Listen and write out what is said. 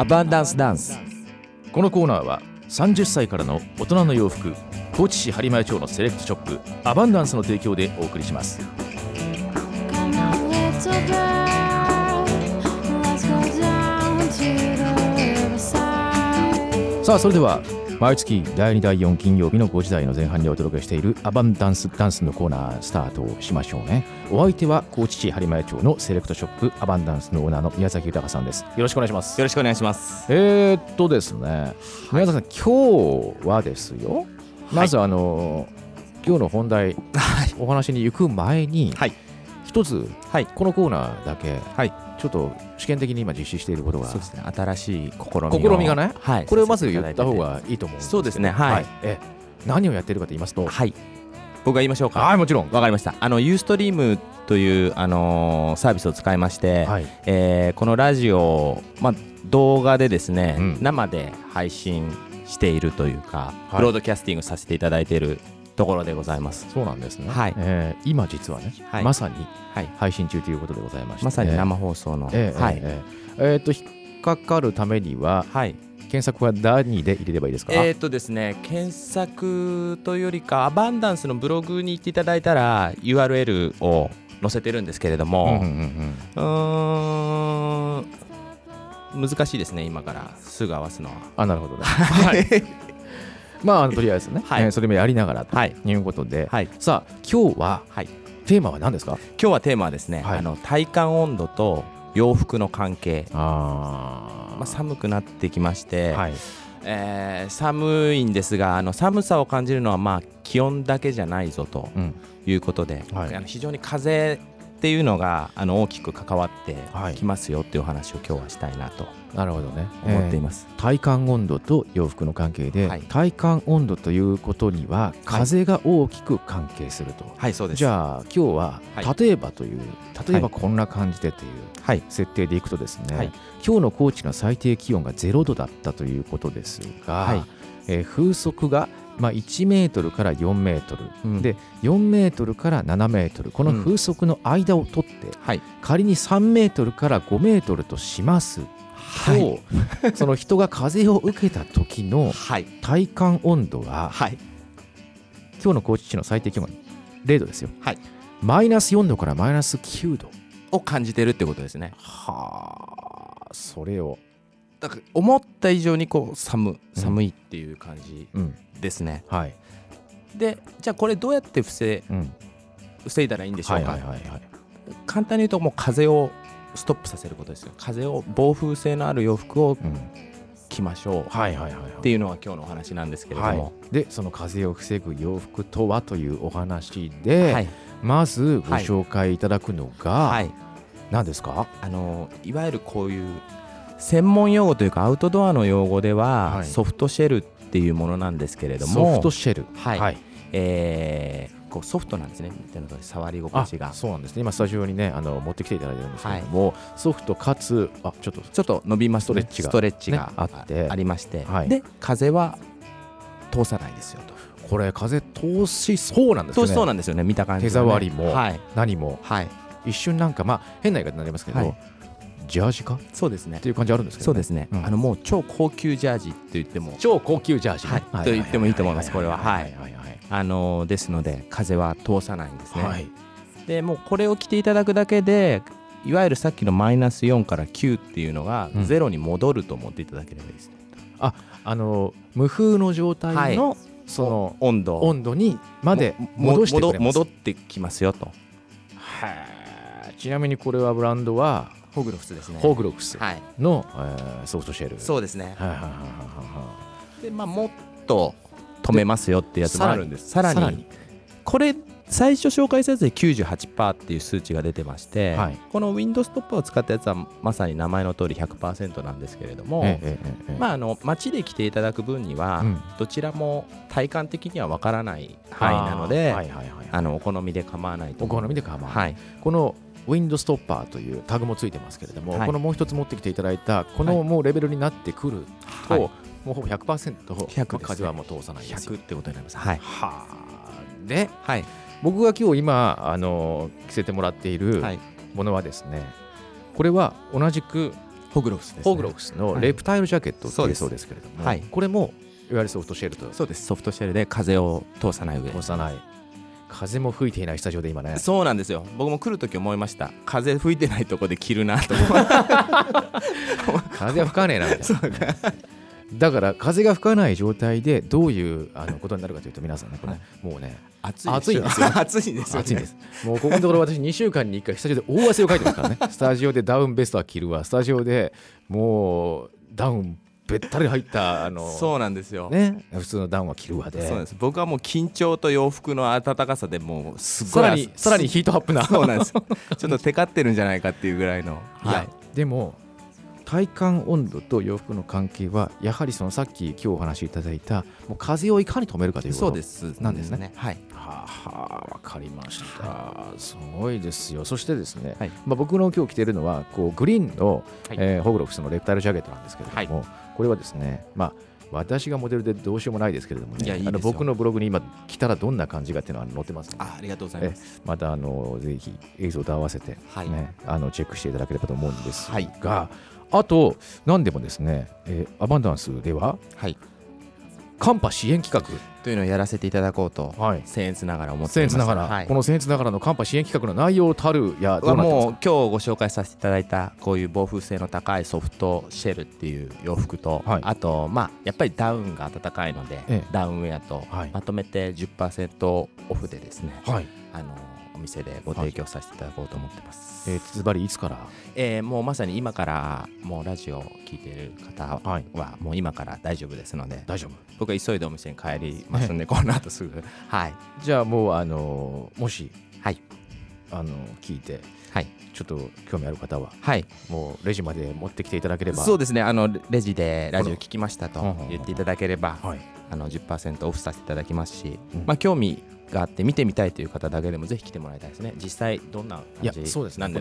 アバンダンスダンスこのコーナーは30歳からの大人の洋服高知市播磨町のセレクトショップアバンダンスの提供でお送りします.さあそれでは毎月第2第4金曜日の5時台の前半にお届けしているアバンダンスダンスのコーナースタートしましょうね。お相手は高知市播磨町のセレクトショップアバンダンスのオーナーの宮崎豊さんです。よろしくお願いします。よろしくお願いします。えー、っとですね、宮崎さん、今日はですよ、まずあの、今日の本題、お話に行く前に、はい一つ、はい。このコーナーだけ、はい。ちょっと試験的に今実施していることが、そうですね。新しい試みを試みがね、はい。これをまず言った方さがいいと思うんそうですね。はい。え何をやってるかと言いますと、はい。僕が言いましょうか。はい、もちろん。わかりました。あのユーストリームというあのーサービスを使いまして、はい、えーこのラジオを、まあ、動画でですね、うん。生で配信しているというか、はい。ブロードキャスティングさせていただいているところでございます。そうなんですね。はい。えー今実はね、はい。まさにはい、配信中ということでございまして、まさに生放送の、えーはい、えー。えーえーっと、引っかかるためには、はい、検索は何で入れればいいですか、えーっとですね検索というよりかアバンダンスのブログに行っていただいたら URL を載せてるんですけれども、うんうん。難しいですね今から。すぐ合わすのは。あなるほどね。はい、まあとりあえずね、はい。えーそれもやりながらとはい。いうことで、はい。さあ今日ははい。テーマは何ですか？今日はテーマはですね、はい。あの体感温度と洋服の関係、あまあ、寒くなってきまして、はい。えー寒いんですがあの寒さを感じるのはまあ気温だけじゃないぞとうん。いうことで、はい。あの非常に風っていうのがあの大きく関わってはいきますよっていうお話を今日はしたいなとなるほどね。ま思っています。す、体感温度と洋服の関係で、はい体感温度ということには風が大きく関係すると。はいそうです。じゃあ今日ははい例えばという、例えばこんな感じでというはい設定でいくとですね、はい今日の高知の最低気温が0度だったということですが、はいえー風速がまあ1メートルから4メートル、うん。で4メートルから7メートル。この風速の間を取って、はい。仮に3メートルから5メートルとしますと、はい。その人が風を受けた時のはい。体感温度がはい。今日の高知市の最低気温が0度ですよ、はい。マイナス4度からマイナス9度。を感じてるってことですね。はあそれを、だから思った以上にこう寒うん。寒いっていう感じうん。ですね。はい。でじゃあこれどうやって防うん、防いだらいいんでしょはうか、いはいはいはい。簡単に言うともう風をストップさせることですよ。風を防風性のある洋服をうん。着ましょう。はいはいはいはい。っていうのが今日のお話なんですけれども、でその風を防ぐ洋服とはというお話で、はい。まずご紹介いただくのが、はい。何ですか？あのいわゆるこういう専門用語というかアウトドアの用語では、はい。ソフトシェルっていうものなんですけれどもソフトシェル。はい。はい、えーこうソフトなんですね。触り心あ地が。そうなんですね。今スタジオにねあの持ってきていただいてるんですけれども、ソフトかつあちょっとちょっと伸びますね。ストレッチが。ねあって。ありまして、はい。で風は通さないですよと。これ風通しそうなんですよね。通しそうなんですよね見た感じ、ね、手触りもはい。何も。はい。一瞬なんかまあ変な言い方になりますけど、はいジャージか？っそうですね。ていう感じあるんですけど、そうですね、うん。あのもう超高級ジャージって言っても。超高級ジャージね、はい。と言ってもいいと思いますこれは。はいはいはいはい。あのですので風は通さないんですね、はい。でもうこれを着ていただくだけでいわゆるさっきのマイナス4から9っていうのがうん。ゼロに戻ると思っていただければいいですね、あの無風の状態の、その温度。温度にまでも戻して戻戻ってきますよと。はいちなみにこれはブランドはホグロフスですね。ホーグロフス。はい。の、えーソフトシェル。そうですね。はいはいはいはいはいでまあもっと止めますよってやつもあるんです。さらにさらに。これ最初紹介したやつで98%っていう数値が出てまして、はい。この Windows ストップを使ったやつはまさに名前の通り100%なんですけれども、ええええええ。まあ、あの街で来ていただく分には、うん。どちらも体感的にはわからない範囲なのであーはいはいはいあのお好みで構わないとお好みで構わない。はい。このウィンドストッパーというタグもついてますけれども、はい。このもう一つ持ってきていただいたこはい。のもうレベルになってくると、はい。もうほぼ100%、100まあ風はもう通さないですよ。100ってことになります。はい。はあではい。僕が今日今あの着せてもらっているはい。ものはですね、これは同じくホグロフスです、ね、ホグロフスのレプタイルジャケットってそうです。いうそうですけれども、はい。これもいわゆるソフトシェルと。そうです。ソフトシェルで風を通さない上。押さない風も吹いていないスタジオで今ね。そうなんですよ。僕も来る時思いました。風吹いてないとこで着るなと 風が吹かねえなみたいな。だから風が吹かない状態でどういうあのことになるかというと皆さんねこれ、もうね暑暑いんですよ。暑いんですよ、ね、暑いんです。もうここのところ私2週間に1回スタジオで大汗をかいてますからね。スタジオでダウンベストは着るわ。スタジオでもうダウンべったり入ったあのそうなんですよ、ね普通のダウンは着るわで。そうなんです。僕はもう緊張と洋服の暖かさでもうすごいさらにさらにヒートアップな。そうなんです。ちょっとテカってるんじゃないかっていうぐらいの。はい。でも体感温度と洋服の関係はやはりそのさっき今日お話しいただいたもう風をいかに止めるかということそうです。なんですね。はい。はあはあわかりました、すごいですよ。そしてですね、はい。まあ、僕の今日着てるのはこうグリーンの、はい。えーホグロフスのレプタイルジャケットなんですけれども、これはですねまあ私がモデルでどうしようもないですけれどもねいやいあの僕のブログに今着たらどんな感じかっていうのは載ってます。あありがとうございます。またあのぜひ映像と合わせて、ねはい。あのチェックしていただければと思うんですが、はいあと何でもですね、えーアバンダンスでははい。カンパ支援企というのをやらせていただこうと画、はい、僭越ながら思っております。僭越ながら、はい。この僭越ながらのカンパ支援企画の内容たるやどはうなもう今日ご紹介させていただいたこういう防風性の高いソフトシェルっていう洋服と、はい。あとまあやっぱりダウンが暖かいので、ええ。ダウンウェアとはい。まとめて10%オフでですね、はい、あのお店でご提供させていただこうと思ってます、えー、ズバリいつから？えーもうまさに今からもうラジオを聞いている方はもう今から大丈夫ですので大丈夫。僕は急いでお店に帰りますんでこの後すぐ。はい。じゃあもうあのーもしはい。あの聞いてはい。ちょっと興味ある方ははい。もうレジまで持ってきていただければ。そうですね。あのレジでラジオ聞きましたと言っていただければはい。あの10%オフさせていただきますし、うん。まあ興味があって見てみたいという方だけでもぜひ来てもらいたいですね。実際どんな感じいやそうですね。なんで